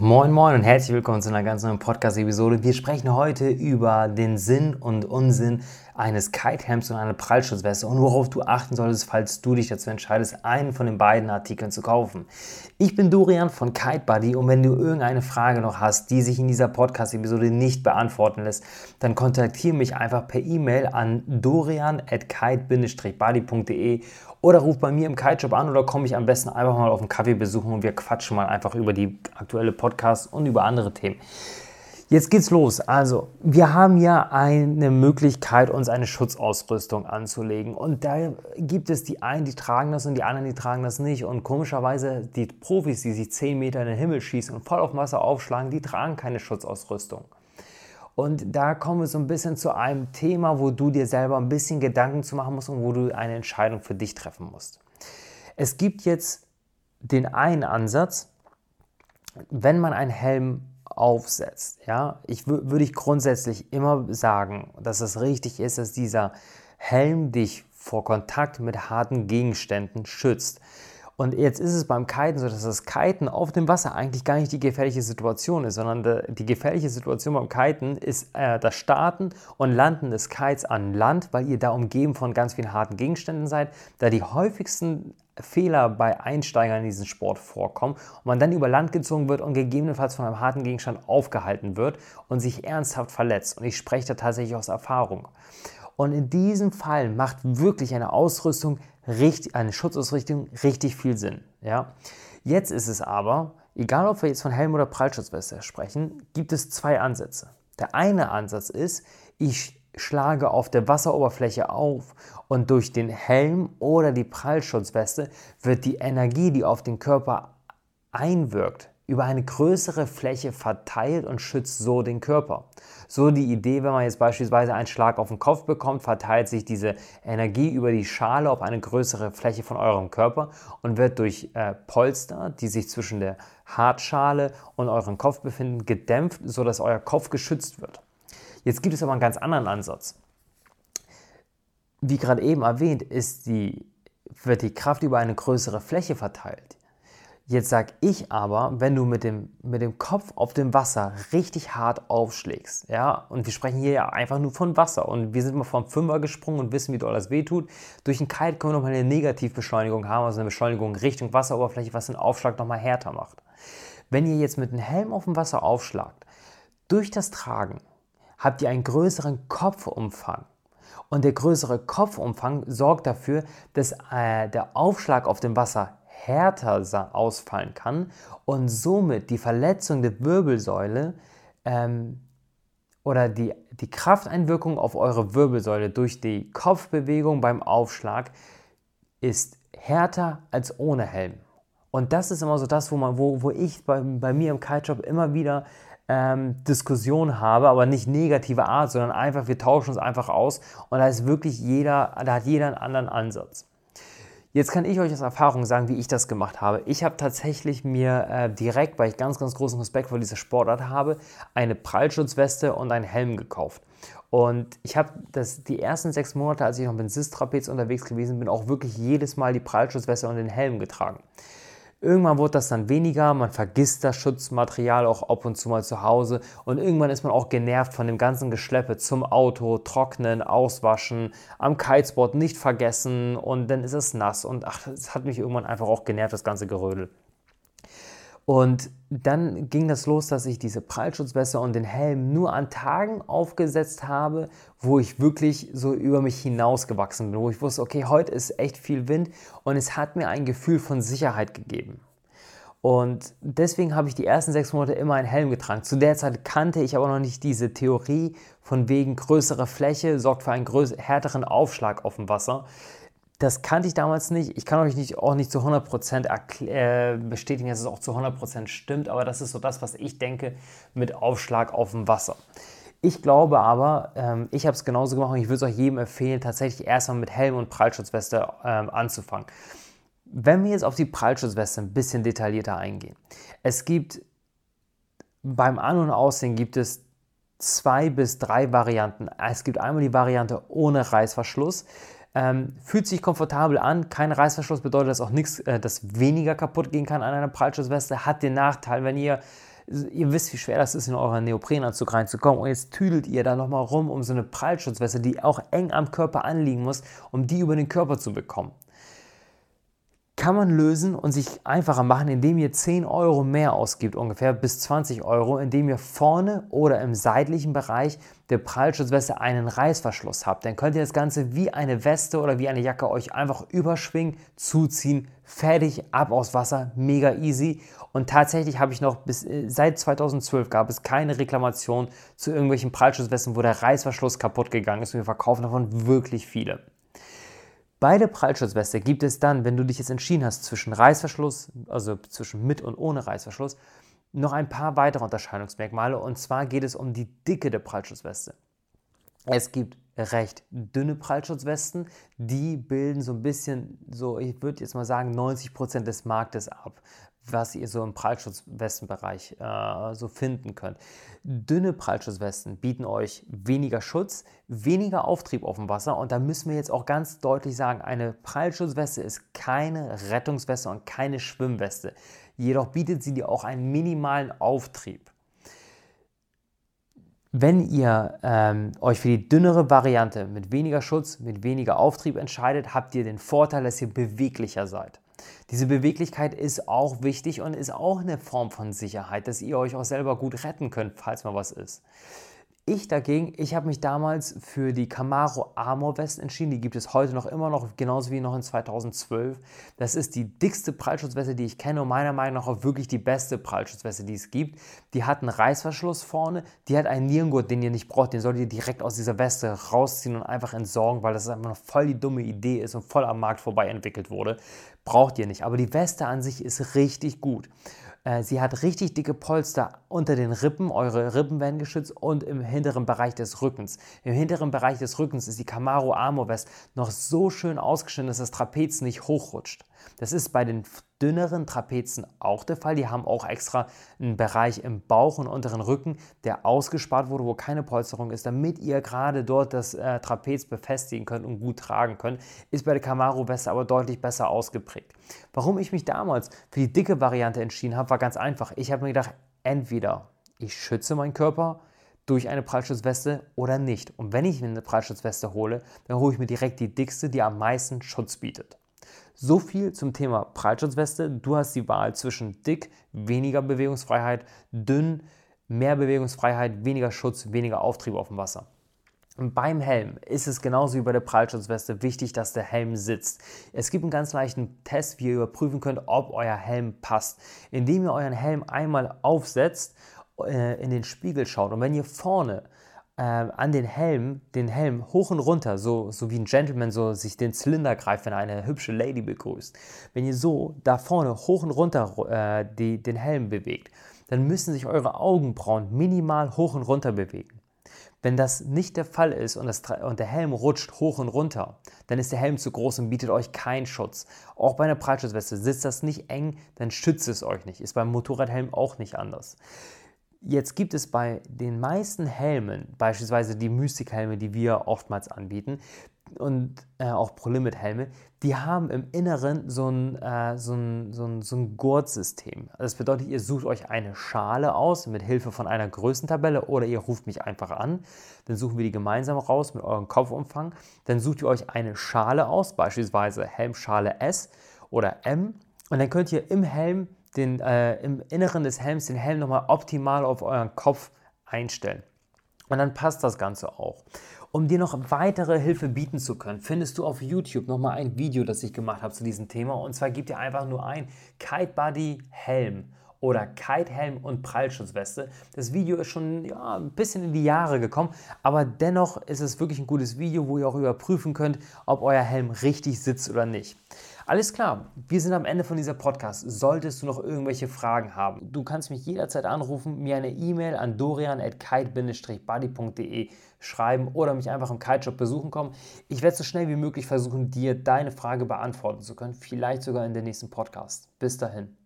Moin Moin und herzlich willkommen zu einer ganz neuen Podcast-Episode. Wir sprechen heute über den Sinn und Unsinn eines Kite-Helms und einer Prallschutzweste und worauf du achten solltest, falls du dich dazu entscheidest, einen von den beiden Artikeln zu kaufen. Ich bin Dorian von Kite Buddy und wenn du irgendeine Frage noch hast, die sich in dieser Podcast-Episode nicht beantworten lässt, dann kontaktiere mich einfach per E-Mail an dorian.kite-buddy.de oder ruf bei mir im Kite-Shop an oder komme ich am besten einfach mal auf einen Kaffee besuchen und wir quatschen mal einfach über die aktuelle Podcast und über andere Themen. Jetzt geht's los. Also, wir haben ja eine Möglichkeit, uns eine Schutzausrüstung anzulegen. Und da gibt es die einen, die tragen das und die anderen, die tragen das nicht. Und komischerweise, die Profis, die sich 10 Meter in den Himmel schießen und voll auf Wasser aufschlagen, die tragen keine Schutzausrüstung. Und da kommen wir so ein bisschen zu einem Thema, wo du dir selber ein bisschen Gedanken zu machen musst und wo du eine Entscheidung für dich treffen musst. Es gibt jetzt den einen Ansatz, wenn man einen Helm aufsetzt, ja, ich würde ich grundsätzlich immer sagen, dass es richtig ist, dass dieser Helm dich vor Kontakt mit harten Gegenständen schützt. Und jetzt ist es beim Kiten so, dass das Kiten auf dem Wasser eigentlich gar nicht die gefährliche Situation ist, sondern die gefährliche Situation beim Kiten ist äh, das Starten und Landen des Kites an Land, weil ihr da umgeben von ganz vielen harten Gegenständen seid, da die häufigsten Fehler bei Einsteigern in diesen Sport vorkommen und man dann über Land gezogen wird und gegebenenfalls von einem harten Gegenstand aufgehalten wird und sich ernsthaft verletzt. Und ich spreche da tatsächlich aus Erfahrung. Und in diesem Fall macht wirklich eine Ausrüstung, eine Schutzausrüstung richtig viel Sinn. Ja? Jetzt ist es aber, egal ob wir jetzt von Helm oder Prallschutzweste sprechen, gibt es zwei Ansätze. Der eine Ansatz ist, ich schlage auf der Wasseroberfläche auf und durch den Helm oder die Prallschutzweste wird die Energie, die auf den Körper einwirkt, über eine größere Fläche verteilt und schützt so den Körper. So die Idee, wenn man jetzt beispielsweise einen Schlag auf den Kopf bekommt, verteilt sich diese Energie über die Schale auf eine größere Fläche von eurem Körper und wird durch äh, Polster, die sich zwischen der Hartschale und eurem Kopf befinden, gedämpft, sodass euer Kopf geschützt wird. Jetzt gibt es aber einen ganz anderen Ansatz. Wie gerade eben erwähnt, die, wird die Kraft über eine größere Fläche verteilt. Jetzt sag ich aber, wenn du mit dem, mit dem Kopf auf dem Wasser richtig hart aufschlägst, ja, und wir sprechen hier ja einfach nur von Wasser und wir sind mal vom Fünfer gesprungen und wissen, wie doll das wehtut. Durch einen Kite können wir nochmal eine Negativbeschleunigung haben, also eine Beschleunigung Richtung Wasseroberfläche, was den Aufschlag nochmal härter macht. Wenn ihr jetzt mit einem Helm auf dem Wasser aufschlagt, durch das Tragen habt ihr einen größeren Kopfumfang. Und der größere Kopfumfang sorgt dafür, dass äh, der Aufschlag auf dem Wasser härter ausfallen kann und somit die Verletzung der Wirbelsäule ähm, oder die, die Krafteinwirkung auf eure Wirbelsäule durch die Kopfbewegung beim Aufschlag ist härter als ohne Helm. Und das ist immer so das, wo, man, wo, wo ich bei, bei mir im Kitejob immer wieder ähm, Diskussionen habe, aber nicht negative Art, sondern einfach, wir tauschen uns einfach aus und da ist wirklich jeder, da hat jeder einen anderen Ansatz. Jetzt kann ich euch aus Erfahrung sagen, wie ich das gemacht habe. Ich habe tatsächlich mir äh, direkt, weil ich ganz, ganz großen Respekt vor dieser Sportart habe, eine Prallschutzweste und einen Helm gekauft. Und ich habe die ersten sechs Monate, als ich noch mit Sis-Trapez unterwegs gewesen bin, auch wirklich jedes Mal die Prallschutzweste und den Helm getragen. Irgendwann wurde das dann weniger, man vergisst das Schutzmaterial auch ab und zu mal zu Hause und irgendwann ist man auch genervt von dem ganzen Geschleppe zum Auto, trocknen, auswaschen, am Kitespot nicht vergessen und dann ist es nass und ach, es hat mich irgendwann einfach auch genervt, das ganze Gerödel. Und dann ging das los, dass ich diese Prallschutzweste und den Helm nur an Tagen aufgesetzt habe, wo ich wirklich so über mich hinausgewachsen bin, wo ich wusste, okay, heute ist echt viel Wind und es hat mir ein Gefühl von Sicherheit gegeben. Und deswegen habe ich die ersten sechs Monate immer einen Helm getragen. Zu der Zeit kannte ich aber noch nicht diese Theorie von wegen größere Fläche sorgt für einen härteren Aufschlag auf dem Wasser. Das kannte ich damals nicht. Ich kann euch nicht, auch nicht zu 100% äh, bestätigen, dass es auch zu 100% stimmt, aber das ist so das, was ich denke mit Aufschlag auf dem Wasser. Ich glaube aber, ähm, ich habe es genauso gemacht und ich würde es euch jedem empfehlen, tatsächlich erstmal mit Helm und Prallschutzweste ähm, anzufangen. Wenn wir jetzt auf die Prallschutzweste ein bisschen detaillierter eingehen. Es gibt beim An- und Aussehen gibt es zwei bis drei Varianten. Es gibt einmal die Variante ohne Reißverschluss. Ähm, fühlt sich komfortabel an, kein Reißverschluss bedeutet das auch nichts, äh, dass weniger kaputt gehen kann an einer Prallschutzweste. Hat den Nachteil, wenn ihr ihr wisst, wie schwer das ist, in euren Neoprenanzug reinzukommen. Und jetzt tüdelt ihr da nochmal rum um so eine Prallschutzweste, die auch eng am Körper anliegen muss, um die über den Körper zu bekommen kann man lösen und sich einfacher machen, indem ihr 10 Euro mehr ausgibt, ungefähr bis 20 Euro, indem ihr vorne oder im seitlichen Bereich der Prallschutzweste einen Reißverschluss habt. Dann könnt ihr das Ganze wie eine Weste oder wie eine Jacke euch einfach überschwingen, zuziehen, fertig, ab aus Wasser, mega easy. Und tatsächlich habe ich noch bis äh, seit 2012 gab es keine Reklamation zu irgendwelchen Prallschutzwesten, wo der Reißverschluss kaputt gegangen ist. Und wir verkaufen davon wirklich viele. Beide Prallschutzweste gibt es dann, wenn du dich jetzt entschieden hast zwischen Reißverschluss, also zwischen mit und ohne Reißverschluss, noch ein paar weitere Unterscheidungsmerkmale. Und zwar geht es um die Dicke der Prallschutzweste. Es gibt recht dünne Prallschutzwesten, die bilden so ein bisschen, so ich würde jetzt mal sagen, 90% des Marktes ab was ihr so im Prallschutzwestenbereich äh, so finden könnt. Dünne Prallschutzwesten bieten euch weniger Schutz, weniger Auftrieb auf dem Wasser und da müssen wir jetzt auch ganz deutlich sagen, eine Prallschutzweste ist keine Rettungsweste und keine Schwimmweste. Jedoch bietet sie dir auch einen minimalen Auftrieb. Wenn ihr ähm, euch für die dünnere Variante mit weniger Schutz, mit weniger Auftrieb entscheidet, habt ihr den Vorteil, dass ihr beweglicher seid. Diese Beweglichkeit ist auch wichtig und ist auch eine Form von Sicherheit, dass ihr euch auch selber gut retten könnt, falls mal was ist. Ich dagegen, ich habe mich damals für die Camaro Armor West entschieden. Die gibt es heute noch immer noch, genauso wie noch in 2012. Das ist die dickste Prallschutzweste, die ich kenne und meiner Meinung nach auch wirklich die beste Prallschutzweste, die es gibt. Die hat einen Reißverschluss vorne, die hat einen Nierengurt, den ihr nicht braucht. Den solltet ihr direkt aus dieser Weste rausziehen und einfach entsorgen, weil das einfach noch voll die dumme Idee ist und voll am Markt vorbei entwickelt wurde. Braucht ihr nicht. Aber die Weste an sich ist richtig gut. Äh, sie hat richtig dicke Polster unter den Rippen, eure Rippen werden geschützt und im hinteren Bereich des Rückens. Im hinteren Bereich des Rückens ist die Camaro Armor Vest noch so schön ausgeschnitten, dass das Trapez nicht hochrutscht. Das ist bei den dünneren Trapezen auch der Fall. Die haben auch extra einen Bereich im Bauch und unteren Rücken, der ausgespart wurde, wo keine Polsterung ist, damit ihr gerade dort das äh, Trapez befestigen könnt und gut tragen könnt. Ist bei der Camaro Weste aber deutlich besser ausgeprägt. Warum ich mich damals für die dicke Variante entschieden habe, war ganz einfach. Ich habe mir gedacht, entweder ich schütze meinen Körper durch eine Prallschutzweste oder nicht. Und wenn ich mir eine Prallschutzweste hole, dann hole ich mir direkt die dickste, die am meisten Schutz bietet. So viel zum Thema Prallschutzweste. Du hast die Wahl zwischen dick, weniger Bewegungsfreiheit, dünn, mehr Bewegungsfreiheit, weniger Schutz, weniger Auftrieb auf dem Wasser. Beim Helm ist es genauso wie bei der Prallschutzweste wichtig, dass der Helm sitzt. Es gibt einen ganz leichten Test, wie ihr überprüfen könnt, ob euer Helm passt. Indem ihr euren Helm einmal aufsetzt, äh, in den Spiegel schaut und wenn ihr vorne äh, an den Helm, den Helm hoch und runter, so, so wie ein Gentleman so sich den Zylinder greift, wenn er eine hübsche Lady begrüßt. Wenn ihr so da vorne hoch und runter äh, die, den Helm bewegt, dann müssen sich eure Augenbrauen minimal hoch und runter bewegen. Wenn das nicht der Fall ist und, das, und, der Helm rutscht hoch und runter, dann ist der Helm zu groß und bietet euch keinen Schutz. Auch bei einer Prallschutzweste sitzt das nicht eng, dann schützt es euch nicht. Ist beim Motorradhelm auch nicht anders. Jetzt gibt es bei den meisten Helmen, beispielsweise die Mystic-Helme, die wir oftmals anbieten, und äh, auch Pro-Limit-Helme, die haben im Inneren so ein, äh, so ein, so ein, so ein Gurtsystem. Das bedeutet, ihr sucht euch eine Schale aus mit Hilfe von einer Größentabelle oder ihr ruft mich einfach an. Dann suchen wir die gemeinsam raus mit eurem Kopfumfang. Dann sucht ihr euch eine Schale aus, beispielsweise Helmschale S oder M. Und dann könnt ihr im Helm den, äh, im Inneren des Helms den Helm nochmal optimal auf euren Kopf einstellen. Und dann passt das Ganze auch. Um dir noch weitere Hilfe bieten zu können, findest du auf YouTube nochmal ein Video, das ich gemacht habe zu diesem Thema. Und zwar gib dir einfach nur ein Kite Buddy Helm oder Kite-Helm und Prallschutzweste. Das Video ist schon ja, ein bisschen in die Jahre gekommen, aber dennoch ist es wirklich ein gutes Video, wo ihr auch überprüfen könnt, ob euer Helm richtig sitzt oder nicht. Alles klar, wir sind am Ende von dieser Podcast. Solltest du noch irgendwelche Fragen haben, du kannst mich jederzeit anrufen, mir eine E-Mail an dorian.kite-buddy.de schreiben oder mich einfach im Kiteshop besuchen kommen. Ich werde so schnell wie möglich versuchen, dir deine Frage beantworten zu können, vielleicht sogar in der nächsten Podcast. Bis dahin.